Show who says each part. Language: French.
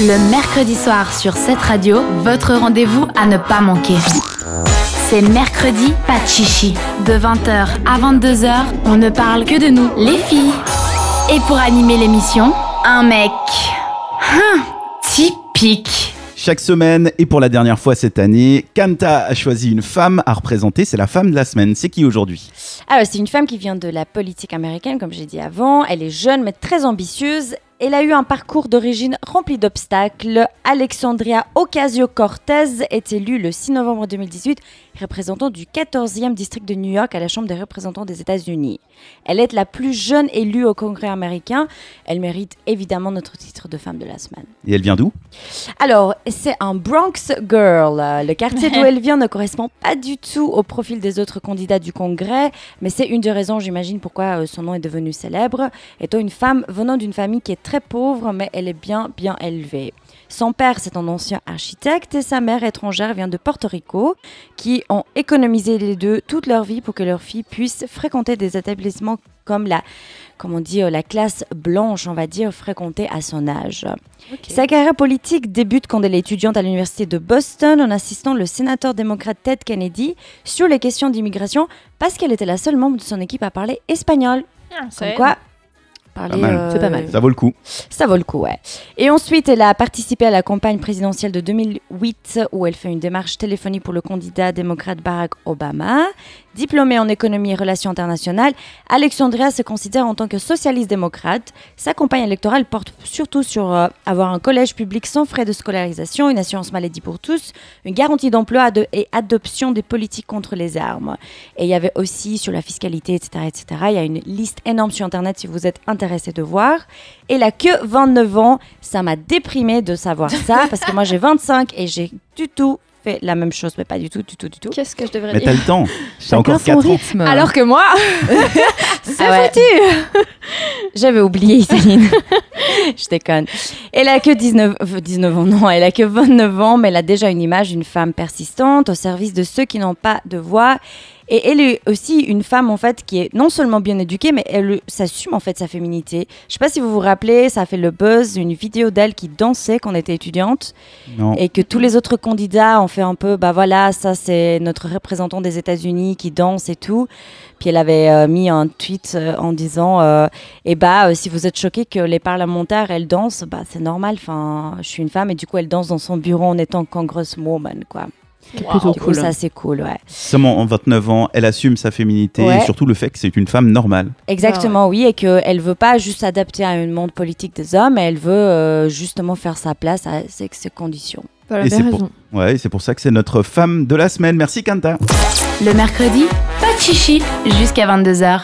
Speaker 1: Le mercredi soir sur cette radio, votre rendez-vous à ne pas manquer. C'est mercredi, pas de chichi. De 20h à 22h, on ne parle que de nous, les filles. Et pour animer l'émission, un mec. Hum, typique.
Speaker 2: Chaque semaine, et pour la dernière fois cette année, Kanta a choisi une femme à représenter. C'est la femme de la semaine. C'est qui aujourd'hui?
Speaker 3: Alors, c'est une femme qui vient de la politique américaine, comme j'ai dit avant. Elle est jeune, mais très ambitieuse. Elle a eu un parcours d'origine rempli d'obstacles. Alexandria Ocasio-Cortez est élue le 6 novembre 2018 représentant du 14e district de New York à la Chambre des représentants des États-Unis. Elle est la plus jeune élue au Congrès américain. Elle mérite évidemment notre titre de femme de la semaine.
Speaker 2: Et elle vient d'où?
Speaker 3: Alors, c'est un Bronx Girl. Le quartier d'où elle vient ne correspond pas du tout au profil des autres candidats du Congrès, mais c'est une des raisons, j'imagine, pourquoi euh, son nom est devenu célèbre. Étant une femme venant d'une famille qui est très pauvre, mais elle est bien, bien élevée. Son père, c'est un ancien architecte et sa mère étrangère vient de Porto Rico, qui ont économisé les deux toute leur vie pour que leur fille puisse fréquenter des établissements comme la, comment on dit, la classe blanche, on va dire, fréquentée à son âge. Sa carrière politique débute quand elle est étudiante à l'université de Boston en assistant le sénateur démocrate Ted Kennedy sur les questions d'immigration parce qu'elle était la seule membre de son équipe à parler espagnol. Comme quoi, parler, euh,
Speaker 4: C'est pas mal.
Speaker 2: Ça vaut le coup.
Speaker 3: ça vaut le coup, ouais. Et ensuite, elle a participé à la campagne présidentielle de 2008 où elle fait une démarche téléphonique pour le candidat démocrate Barack Obama. Diplômée en économie et relations internationales, Alexandria se considère en tant que socialiste démocrate. Sa campagne électorale porte surtout sur euh, avoir un collège public sans frais de scolarisation, une assurance maladie pour tous, une garantie d'emploi et adoption des politiques contre les armes. Et il y avait aussi sur la fiscalité, etc., etc. Il y a une liste énorme sur Internet si vous êtes intéressé de voir. Elle a que 29 ans. Ça m'a déprimé de savoir ça parce que moi j'ai 25 et j'ai du tout fait la même chose, mais pas du tout, du tout, du tout.
Speaker 4: Qu'est-ce que je devrais
Speaker 2: Mais t'as
Speaker 4: dire
Speaker 2: le temps.
Speaker 4: Chacun
Speaker 2: encore
Speaker 4: son
Speaker 2: 4 ans.
Speaker 4: rythme. Alors que moi, c'est
Speaker 3: Ah ouais.
Speaker 4: foutu.
Speaker 3: J'avais oublié, Céline. Je déconne. Elle a que 19, euh, 19 ans, non, elle a que 29 ans, mais elle a déjà une image d'une femme persistante au service de ceux qui n'ont pas de voix. Et elle est aussi une femme, en fait, qui est non seulement bien éduquée, mais elle s'assume, en fait, sa féminité. Je sais pas si vous vous rappelez, ça a fait le buzz, une vidéo d'elle qui dansait quand elle était étudiante.
Speaker 2: Non.
Speaker 3: Et que tous les autres candidats ont fait un peu, bah voilà, ça c'est notre représentant des États-Unis qui danse et tout. Puis elle avait euh, mis un tweet euh, en disant, euh, eh bah euh, si vous êtes choqués que les parlementaires elles dansent, bah c'est normal. Enfin, je suis une femme et du coup elle danse dans son bureau en étant congresswoman quoi.
Speaker 4: C'est plutôt
Speaker 3: Du coup,
Speaker 4: cool.
Speaker 3: ça c'est cool, ouais.
Speaker 2: Seulement en 29 ans, elle assume sa féminité
Speaker 3: Ouais.
Speaker 2: et surtout le fait que c'est une femme normale.
Speaker 3: Exactement, oui, et qu'elle veut pas juste s'adapter à un monde politique des hommes, elle veut euh, justement faire sa place à ses, ses conditions.
Speaker 4: Voilà,
Speaker 2: Et c'est
Speaker 4: raison.
Speaker 2: pour, ouais, c'est pour ça que c'est notre femme de la semaine. Merci Kanta.
Speaker 1: Le mercredi, pas de chichi jusqu'à 22h.